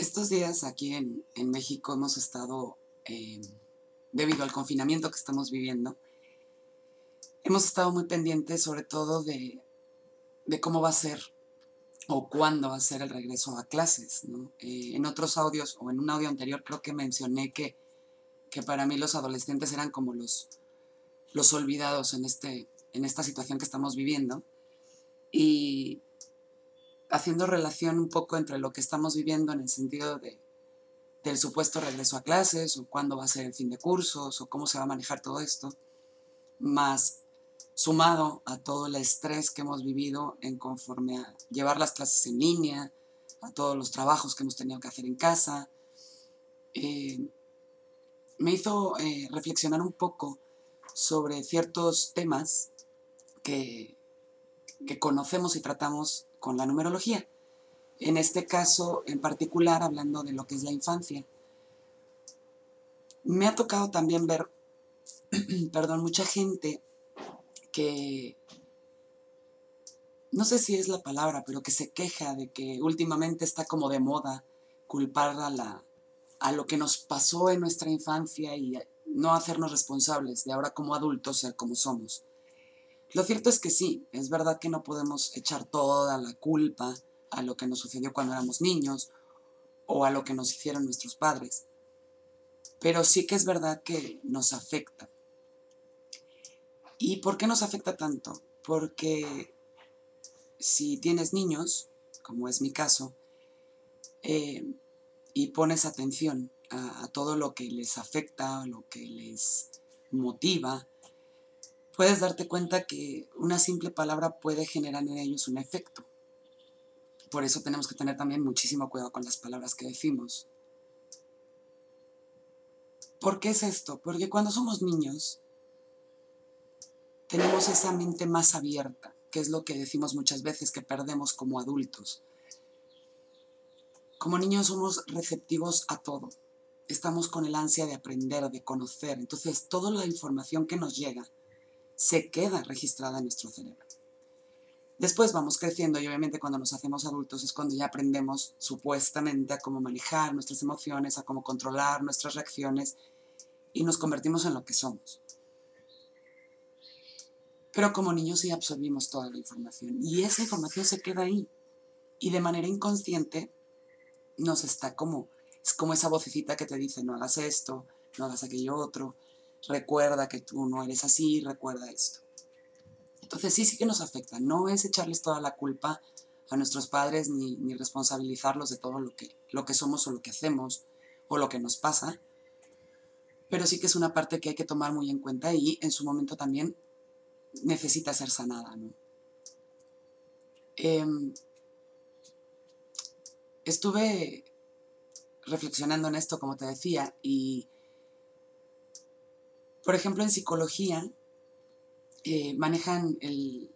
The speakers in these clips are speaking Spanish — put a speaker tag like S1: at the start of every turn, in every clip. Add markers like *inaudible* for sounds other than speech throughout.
S1: Estos días aquí en, en México hemos estado, eh, debido al confinamiento que estamos viviendo, hemos estado muy pendientes sobre todo de, de cómo va a ser o cuándo va a ser el regreso a clases. ¿no? Eh, en otros audios o en un audio anterior creo que mencioné que, que para mí los adolescentes eran como los, los olvidados en, este, en esta situación que estamos viviendo. Y haciendo relación un poco entre lo que estamos viviendo en el sentido de, del supuesto regreso a clases o cuándo va a ser el fin de cursos o cómo se va a manejar todo esto, más sumado a todo el estrés que hemos vivido en conforme a llevar las clases en línea, a todos los trabajos que hemos tenido que hacer en casa, eh, me hizo eh, reflexionar un poco sobre ciertos temas que, que conocemos y tratamos con la numerología. En este caso en particular, hablando de lo que es la infancia. Me ha tocado también ver, *clears throat* perdón, mucha gente que, no sé si es la palabra, pero que se queja de que últimamente está como de moda culpar a, la, a lo que nos pasó en nuestra infancia y no hacernos responsables de ahora como adultos ser como somos. Lo cierto es que sí, es verdad que no podemos echar toda la culpa a lo que nos sucedió cuando éramos niños o a lo que nos hicieron nuestros padres, pero sí que es verdad que nos afecta. ¿Y por qué nos afecta tanto? Porque si tienes niños, como es mi caso, eh, y pones atención a, a todo lo que les afecta, lo que les motiva, puedes darte cuenta que una simple palabra puede generar en ellos un efecto. Por eso tenemos que tener también muchísimo cuidado con las palabras que decimos. ¿Por qué es esto? Porque cuando somos niños, tenemos esa mente más abierta, que es lo que decimos muchas veces que perdemos como adultos. Como niños somos receptivos a todo. Estamos con el ansia de aprender, de conocer. Entonces, toda la información que nos llega se queda registrada en nuestro cerebro. Después vamos creciendo y obviamente cuando nos hacemos adultos es cuando ya aprendemos supuestamente a cómo manejar nuestras emociones, a cómo controlar nuestras reacciones y nos convertimos en lo que somos. Pero como niños sí absorbimos toda la información y esa información se queda ahí y de manera inconsciente nos está como, es como esa vocecita que te dice no hagas esto, no hagas aquello otro, recuerda que tú no eres así, recuerda esto. Entonces sí, sí que nos afecta. No es echarles toda la culpa a nuestros padres ni, ni responsabilizarlos de todo lo que, lo que somos o lo que hacemos o lo que nos pasa, pero sí que es una parte que hay que tomar muy en cuenta y en su momento también necesita ser sanada. ¿no? Em, estuve reflexionando en esto, como te decía, y por ejemplo, en psicología eh, manejan el,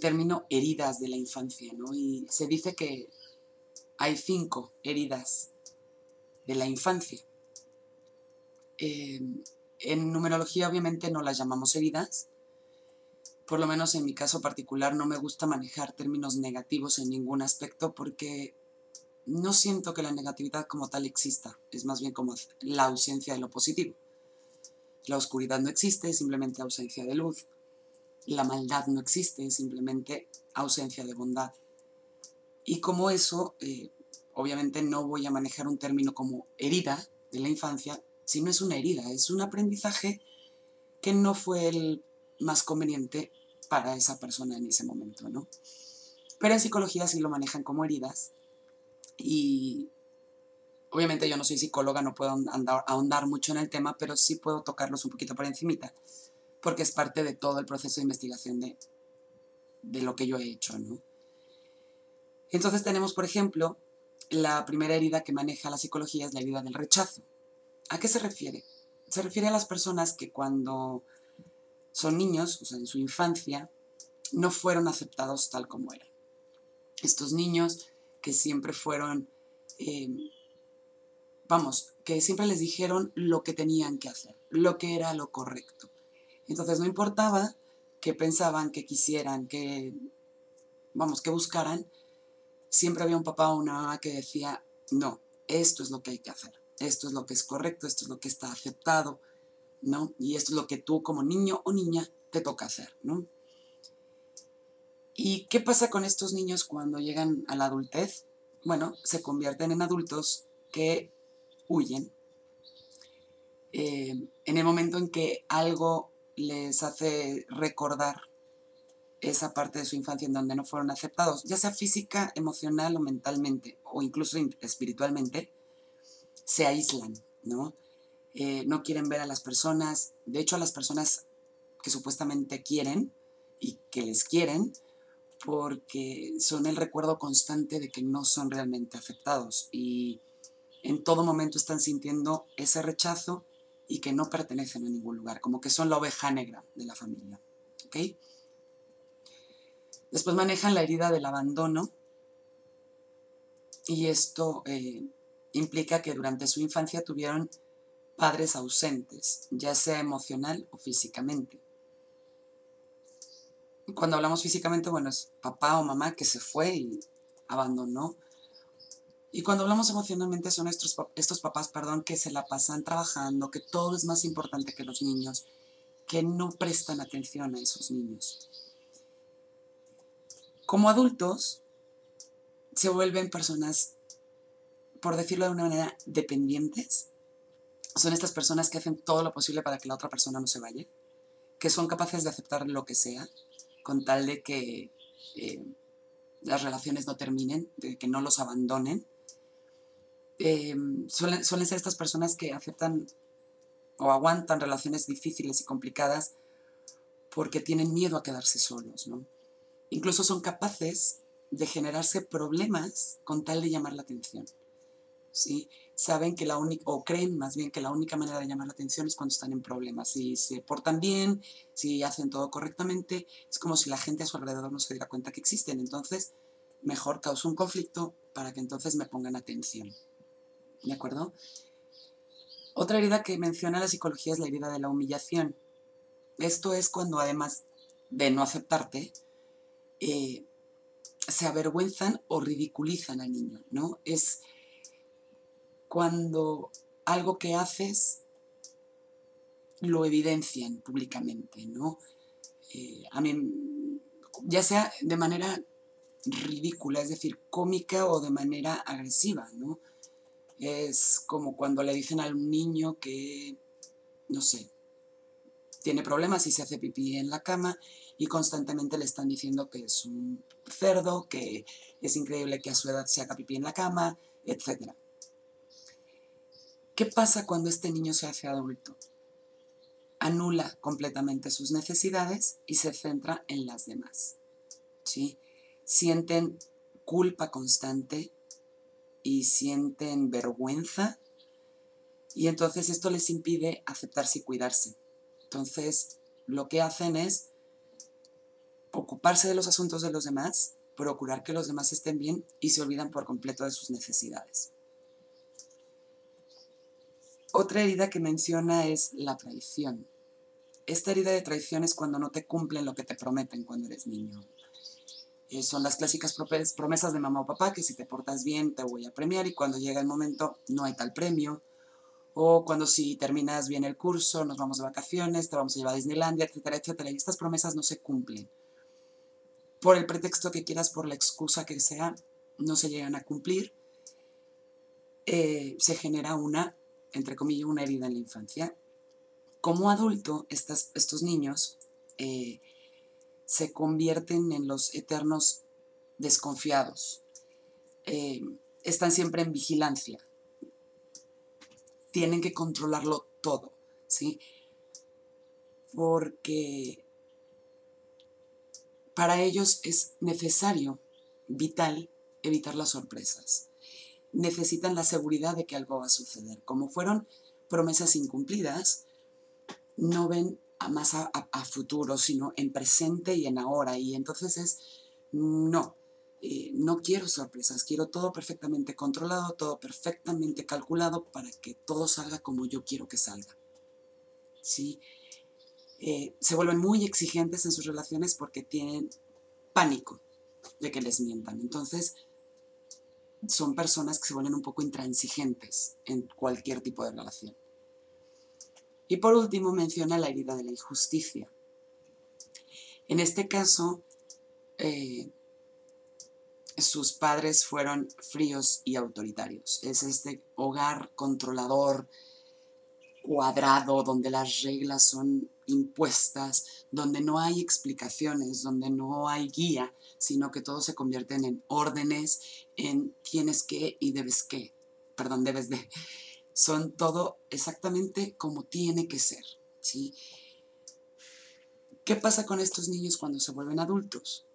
S1: término heridas de la infancia, ¿no? Y se dice que hay cinco heridas de la infancia. Em, en numerología obviamente no las llamamos heridas, por lo menos en mi caso particular no me gusta manejar términos negativos en ningún aspecto porque no siento que la negatividad como tal exista, es más bien como la ausencia de lo positivo. La oscuridad no existe, es simplemente ausencia de luz. La maldad no existe, es simplemente ausencia de bondad. Y como eso, eh, obviamente no voy a manejar un término como herida de la infancia, si no es una herida, es un aprendizaje que no fue el más conveniente para esa persona en ese momento, ¿no? Pero en psicología sí lo manejan como heridas y Obviamente yo no soy psicóloga, no puedo ahondar mucho en el tema, pero sí puedo tocarlos un poquito por encimita, porque es parte de todo el proceso de investigación de, de lo que yo he hecho, ¿no? Entonces tenemos, por ejemplo, la primera herida que maneja la psicología es la herida del rechazo. ¿A qué se refiere? Se refiere a las personas que cuando son niños, o sea, en su infancia, no fueron aceptados tal como eran. Estos niños que siempre fueron eh, vamos, que siempre les dijeron lo que tenían que hacer, lo que era lo correcto. Entonces no importaba que pensaban, que quisieran, que, vamos, que buscaran, siempre había un papá o una mamá que decía, no, esto es lo que hay que hacer, esto es lo que es correcto, esto es lo que está aceptado, ¿no? Y esto es lo que tú como niño o niña te toca hacer, ¿no? ¿Y qué pasa con estos niños cuando llegan a la adultez? Bueno, se convierten en adultos que huyen. Eh, en el momento en que algo les hace recordar esa parte de su infancia en donde no fueron aceptados, ya sea física, emocional o mentalmente, o incluso espiritualmente, se aíslan, ¿no? Eh, no quieren ver a las personas, de hecho a las personas que supuestamente quieren y que les quieren, porque son el recuerdo constante de que no son realmente aceptados y en todo momento están sintiendo ese rechazo y que no pertenecen a ningún lugar, como que son la oveja negra de la familia. Después manejan la herida del abandono y esto eh, implica que durante su infancia tuvieron padres ausentes, ya sea emocional o físicamente. Cuando hablamos físicamente, bueno, es papá o mamá que se fue y abandonó. Y cuando hablamos emocionalmente son estos, estos papás, perdón, que se la pasan trabajando, que todo es más importante que los niños, que no prestan atención a esos niños. Como adultos, se vuelven personas, por decirlo de una manera, dependientes. Son estas personas que hacen todo lo posible para que la otra persona no se vaya, que son capaces de aceptar lo que sea, con tal de que eh, las relaciones no terminen, de que no los abandonen. Eh, suelen, suelen ser estas personas que aceptan o aguantan relaciones difíciles y complicadas porque tienen miedo a quedarse solos, ¿no? Incluso son capaces de generarse problemas con tal de llamar la atención. ¿sí? Saben que la única, o creen más bien que la única manera de llamar la atención es cuando están en problemas. Si se portan bien, si hacen todo correctamente, es como si la gente a su alrededor no se diera cuenta que existen. Entonces, mejor causo un conflicto para que entonces me pongan atención. ¿De acuerdo? Otra herida que menciona la psicología es la herida de la humillación. Esto es cuando además de no aceptarte, eh, se avergüenzan o ridiculizan al niño, ¿no? Es cuando algo que haces lo evidencian públicamente, ¿no? Eh, a mí, ya sea de manera ridícula, es decir, cómica o de manera agresiva, ¿no? Es como cuando le dicen a un niño que, no sé, tiene problemas y se hace pipí en la cama y constantemente le están diciendo que es un cerdo, que es increíble que a su edad se haga pipí en la cama, etc. ¿Qué pasa cuando este niño se hace adulto? Anula completamente sus necesidades y se centra en las demás. ¿sí? Sienten culpa constante y sienten vergüenza y entonces esto les impide aceptarse y cuidarse. Entonces lo que hacen es ocuparse de los asuntos de los demás, procurar que los demás estén bien y se olvidan por completo de sus necesidades. Otra herida que menciona es la traición. Esta herida de traición es cuando no te cumplen lo que te prometen cuando eres niño. Eh, son las clásicas promesas de mamá o papá que si te portas bien te voy a premiar y cuando llega el momento no hay tal premio. O cuando si terminas bien el curso, nos vamos de vacaciones, te vamos a llevar a Disneylandia, etcétera, etcétera. Y estas promesas no se cumplen por el pretexto que quieras, por la excusa que sea, no se llegan a cumplir, eh, se genera una, entre comillas, una herida en la infancia. Como adulto, estos niños eh, se convierten en los eternos desconfiados. Eh, están siempre en vigilancia. Tienen que controlarlo todo, ¿sí? Porque para ellos es necesario, vital, evitar las sorpresas. Necesitan la seguridad de que algo va a suceder. Como fueron promesas incumplidas, no ven a más a, futuro, sino en presente y en ahora. Y entonces es, no, eh, no quiero sorpresas, quiero todo perfectamente controlado, todo perfectamente calculado para que todo salga como yo quiero que salga. ¿Sí? Eh, se vuelven muy exigentes en sus relaciones porque tienen pánico de que les mientan. Entonces, son personas que se vuelven un poco intransigentes en cualquier tipo de relación. Y por último menciona la herida de la injusticia. En este caso, eh, sus padres fueron fríos y autoritarios. Es este hogar controlador, cuadrado, donde las reglas son impuestas, donde no hay explicaciones, donde no hay guía, sino que todo se convierte en órdenes, en tienes que y debes que, perdón, debes de. Son todo exactamente como tiene que ser, ¿sí? ¿Qué pasa con estos niños cuando se vuelven adultos?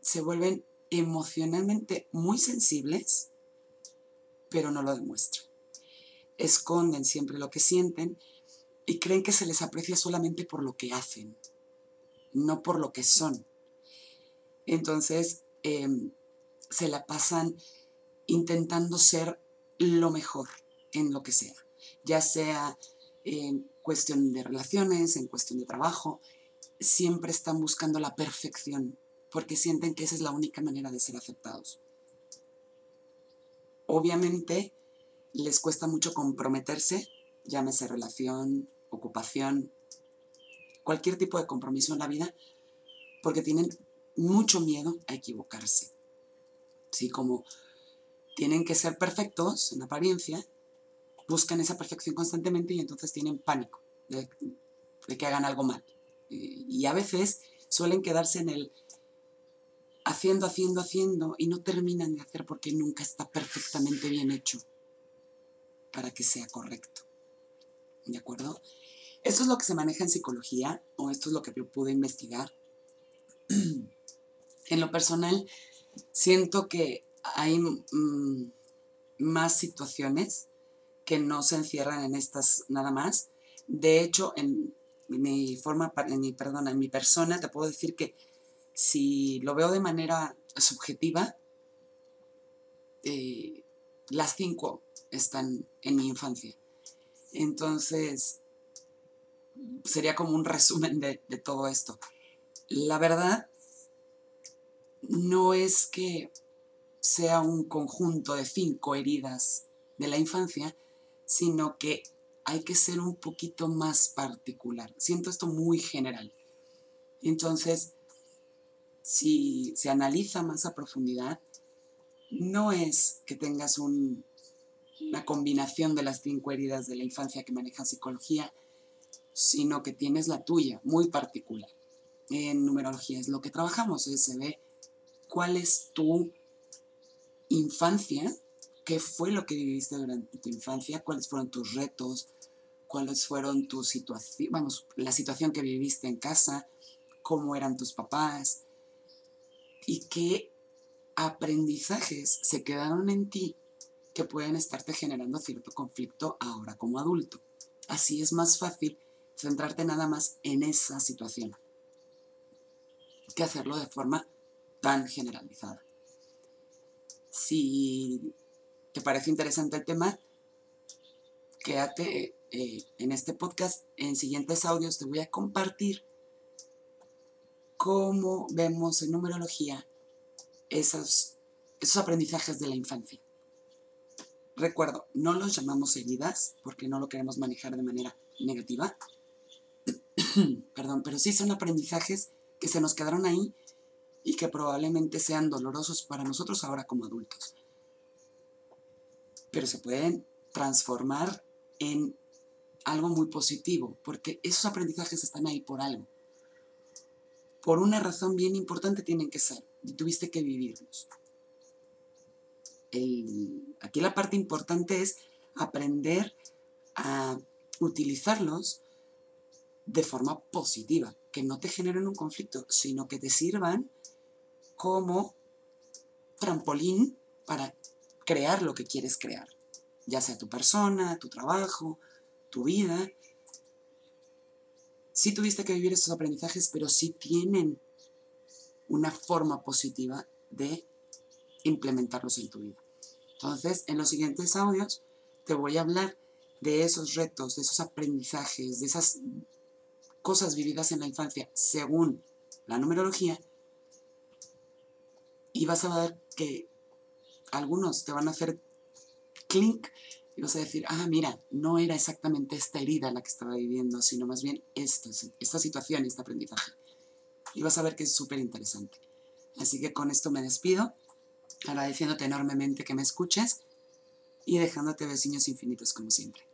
S1: Se vuelven emocionalmente muy sensibles, pero no lo demuestran. Esconden siempre lo que sienten y creen que se les aprecia solamente por lo que hacen, no por lo que son. Entonces, em, se la pasan intentando ser lo mejor en lo que sea, ya sea en cuestión de relaciones, en cuestión de trabajo, siempre están buscando la perfección, porque sienten que esa es la única manera de ser aceptados. Obviamente les cuesta mucho comprometerse, llámese relación, ocupación, cualquier tipo de compromiso en la vida, porque tienen mucho miedo a equivocarse. ¿Sí? Como tienen que ser perfectos en apariencia, buscan esa perfección constantemente y entonces tienen pánico de, que hagan algo mal. Y, a veces suelen quedarse en el haciendo, haciendo, haciendo y no terminan de hacer porque nunca está perfectamente bien hecho para que sea correcto. ¿De acuerdo? Esto es lo que se maneja en psicología o esto es lo que yo pude investigar. *clears throat* en lo personal, siento que hay mm, más situaciones que no se encierran en estas nada más. De hecho, en mi forma, en mi, perdona, en mi persona, te puedo decir que si lo veo de manera subjetiva, eh, las cinco están en mi infancia. Entonces, sería como un resumen de, de todo esto. La verdad no es que sea un conjunto de cinco heridas de la infancia, sino que hay que ser un poquito más particular. Siento esto muy general. Entonces, si se analiza más a profundidad, no es que tengas una combinación de las cinco heridas de la infancia que maneja psicología, sino que tienes la tuya, muy particular. En numerología es lo que trabajamos, se ve cuál es tu infancia, qué fue lo que viviste durante tu infancia, cuáles fueron tus retos, cuáles fueron tus situaciones, vamos, la situación que viviste en casa, cómo eran tus papás y qué aprendizajes se quedaron en ti que pueden estarte generando cierto conflicto ahora como adulto. Así es más fácil centrarte nada más en esa situación que hacerlo de forma tan generalizada. Si te parece interesante el tema, quédate eh, en este podcast. En siguientes audios te voy a compartir cómo vemos en numerología esos, esos aprendizajes de la infancia. Recuerdo, no los llamamos heridas porque no lo queremos manejar de manera negativa. *clears throat* Perdón, pero sí son aprendizajes que se nos quedaron ahí y que probablemente sean dolorosos para nosotros ahora como adultos. Pero se pueden transformar en algo muy positivo, porque esos aprendizajes están ahí por algo. Por una razón bien importante tienen que ser, y tuviste que vivirlos. aquí la parte importante es aprender a utilizarlos de forma positiva, que no te generen un conflicto, sino que te sirvan como trampolín para crear lo que quieres crear, ya sea tu persona, tu trabajo, tu vida. Sí tuviste que vivir esos aprendizajes, pero sí tienen una forma positiva de implementarlos en tu vida. Entonces, en los siguientes audios te voy a hablar de esos retos, de esos aprendizajes, de esas cosas vividas en la infancia según la numerología y vas a ver que algunos te van a hacer clink y vas a decir, ah, mira, no era exactamente esta herida la que estaba viviendo, sino más bien esta, esta situación, este aprendizaje. Y vas a ver que es súper interesante. Así que con esto me despido, agradeciéndote enormemente que me escuches y dejándote vecinos infinitos como siempre.